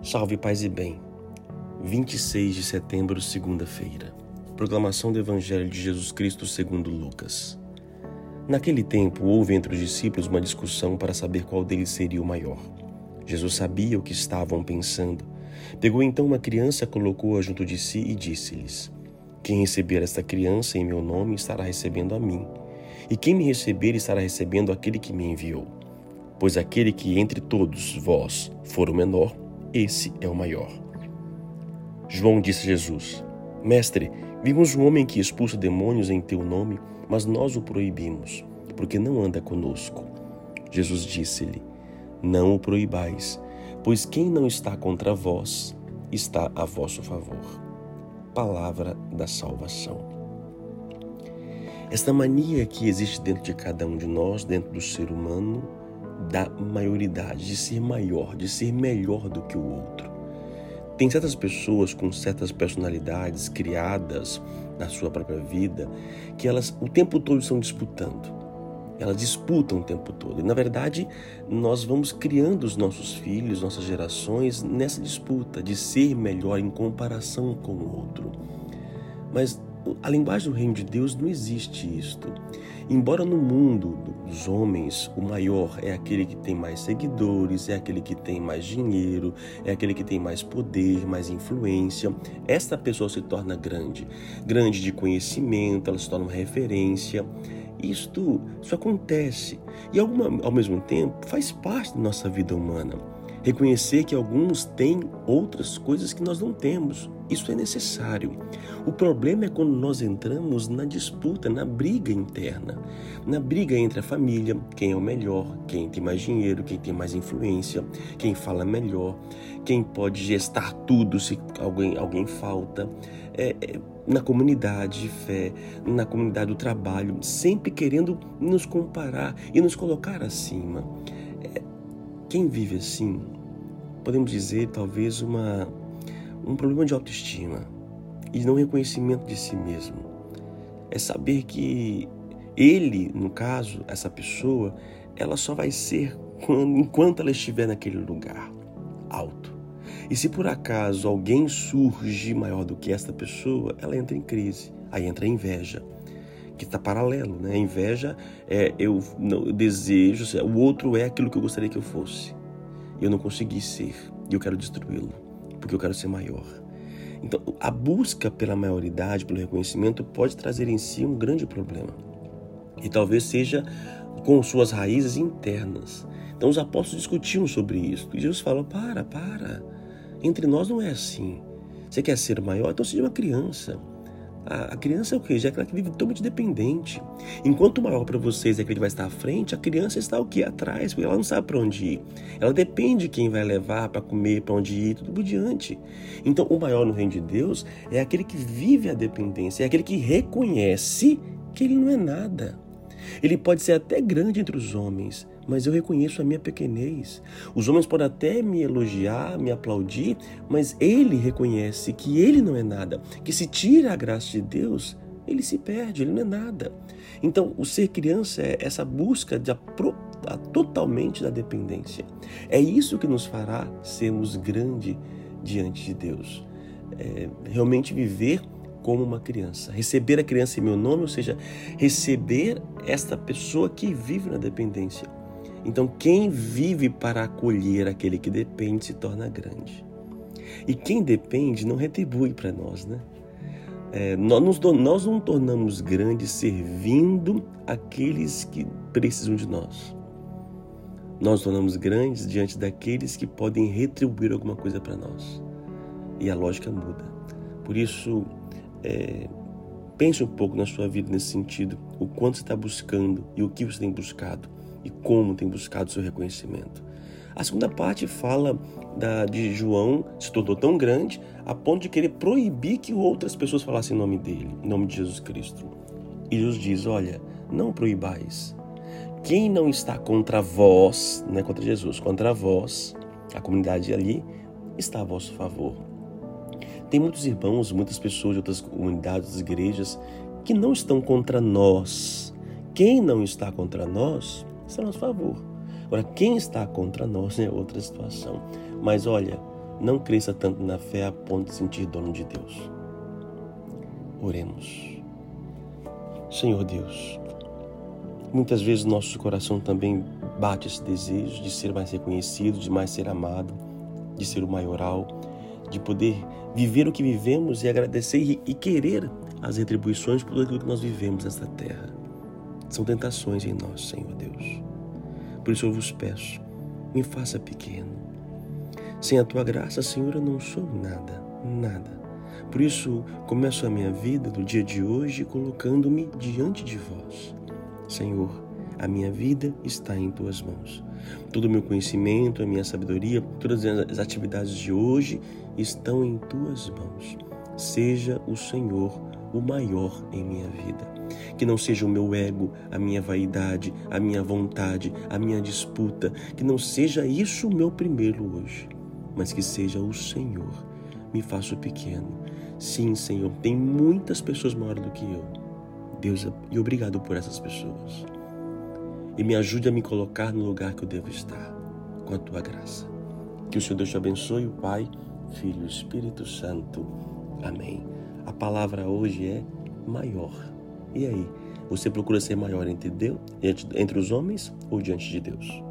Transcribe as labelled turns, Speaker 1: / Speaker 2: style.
Speaker 1: Salve paz e bem. 26 de setembro, segunda-feira. Proclamação do Evangelho de Jesus Cristo segundo Lucas. Naquele tempo houve entre os discípulos uma discussão para saber qual deles seria o maior. Jesus sabia o que estavam pensando. Pegou então uma criança, colocou-a junto de si e disse-lhes: Quem receber esta criança em meu nome estará recebendo a mim, e quem me receber estará recebendo aquele que me enviou. Pois aquele que entre todos vós for o menor, esse é o maior. João disse a Jesus: Mestre, vimos um homem que expulsa demônios em teu nome, mas nós o proibimos, porque não anda conosco. Jesus disse-lhe: Não o proibais, pois quem não está contra vós está a vosso favor. Palavra da salvação. Esta mania que existe dentro de cada um de nós, dentro do ser humano, da maioridade, de ser maior, de ser melhor do que o outro. Tem certas pessoas com certas personalidades criadas na sua própria vida que elas o tempo todo estão disputando. Elas disputam o tempo todo. E na verdade, nós vamos criando os nossos filhos, nossas gerações nessa disputa de ser melhor em comparação com o outro. Mas a linguagem do reino de Deus não existe isto. Embora no mundo dos homens o maior é aquele que tem mais seguidores, é aquele que tem mais dinheiro, é aquele que tem mais poder, mais influência, esta pessoa se torna grande. Grande de conhecimento, ela se torna uma referência. Isto, isso acontece e alguma, ao mesmo tempo faz parte da nossa vida humana. Reconhecer que alguns têm outras coisas que nós não temos. Isso é necessário. O problema é quando nós entramos na disputa, na briga interna, na briga entre a família, quem é o melhor, quem tem mais dinheiro, quem tem mais influência, quem fala melhor, quem pode gestar tudo se alguém, alguém falta. É, é, na comunidade de fé, na comunidade do trabalho, sempre querendo nos comparar e nos colocar acima. É, quem vive assim, podemos dizer talvez uma, um problema de autoestima e não reconhecimento de si mesmo. É saber que ele, no caso, essa pessoa, ela só vai ser quando, enquanto ela estiver naquele lugar alto. E se por acaso alguém surge maior do que esta pessoa, ela entra em crise. Aí entra a inveja que está paralelo, né? A inveja é eu, não, eu desejo, o outro é aquilo que eu gostaria que eu fosse. Eu não consegui ser, e eu quero destruí-lo, porque eu quero ser maior. Então, a busca pela maioridade, pelo reconhecimento, pode trazer em si um grande problema. E talvez seja com suas raízes internas. Então, os apóstolos discutiam sobre isso. E Jesus falou: para, para. Entre nós não é assim. Você quer ser maior? Então seja uma criança. A, criança é o quê? Já é aquela que vive totalmente dependente. Enquanto o maior para vocês é aquele que vai estar à frente, a criança está o quê? Atrás, porque ela não sabe para onde ir. Ela depende de quem vai levar para comer, para onde ir, tudo por diante. Então, o maior no reino de Deus é aquele que vive a dependência, é aquele que reconhece que ele não é nada. Ele pode ser até grande entre os homens, mas eu reconheço a minha pequenez. Os homens podem até me elogiar, me aplaudir, mas ele reconhece que ele não é nada, que se tira a graça de Deus, ele se perde, ele não é nada. Então, o ser criança é essa busca de apro totalmente da dependência. É isso que nos fará sermos grandes diante de Deus. É realmente viver como uma criança. Receber a criança em meu nome, ou seja, receber esta pessoa que vive na dependência. Então, quem vive para acolher aquele que depende se torna grande. E quem depende não retribui para nós, né? É, nós, nós não tornamos grandes servindo aqueles que precisam de nós. Nós tornamos grandes diante daqueles que podem retribuir alguma coisa para nós. E a lógica muda. Por isso, é, pense um pouco na sua vida nesse sentido, o quanto você está buscando e o que você tem buscado e como tem buscado seu reconhecimento. A segunda parte fala da, de João se tornou tão grande a ponto de querer proibir que outras pessoas falassem em nome dele, em nome de Jesus Cristo. E Jesus diz: Olha, não proibais. Quem não está contra vós, não é contra Jesus, contra vós, a comunidade ali, está a vosso favor. Tem muitos irmãos, muitas pessoas de outras comunidades, outras igrejas, que não estão contra nós. Quem não está contra nós está a nosso favor. Agora, quem está contra nós é outra situação. Mas olha, não cresça tanto na fé a ponto de sentir dono de Deus. Oremos. Senhor Deus, muitas vezes nosso coração também bate esse desejo de ser mais reconhecido, de mais ser amado, de ser o maioral, de poder viver o que vivemos e agradecer e querer as retribuições por tudo aquilo que nós vivemos nesta terra. São tentações em nós, Senhor Deus. Por isso eu vos peço, me faça pequeno. Sem a tua graça, Senhor, eu não sou nada, nada. Por isso, começo a minha vida no dia de hoje colocando-me diante de vós. Senhor, a minha vida está em tuas mãos. Todo o meu conhecimento, a minha sabedoria, todas as atividades de hoje estão em tuas mãos. Seja o Senhor o maior em minha vida. Que não seja o meu ego, a minha vaidade, a minha vontade, a minha disputa. Que não seja isso o meu primeiro hoje, mas que seja o Senhor. Me faço pequeno. Sim, Senhor, tem muitas pessoas maiores do que eu. Deus, e obrigado por essas pessoas. E me ajude a me colocar no lugar que eu devo estar, com a tua graça. Que o Senhor Deus te abençoe, o Pai, Filho Espírito Santo. Amém. A palavra hoje é maior. E aí, você procura ser maior entre Deus, entre os homens ou diante de Deus?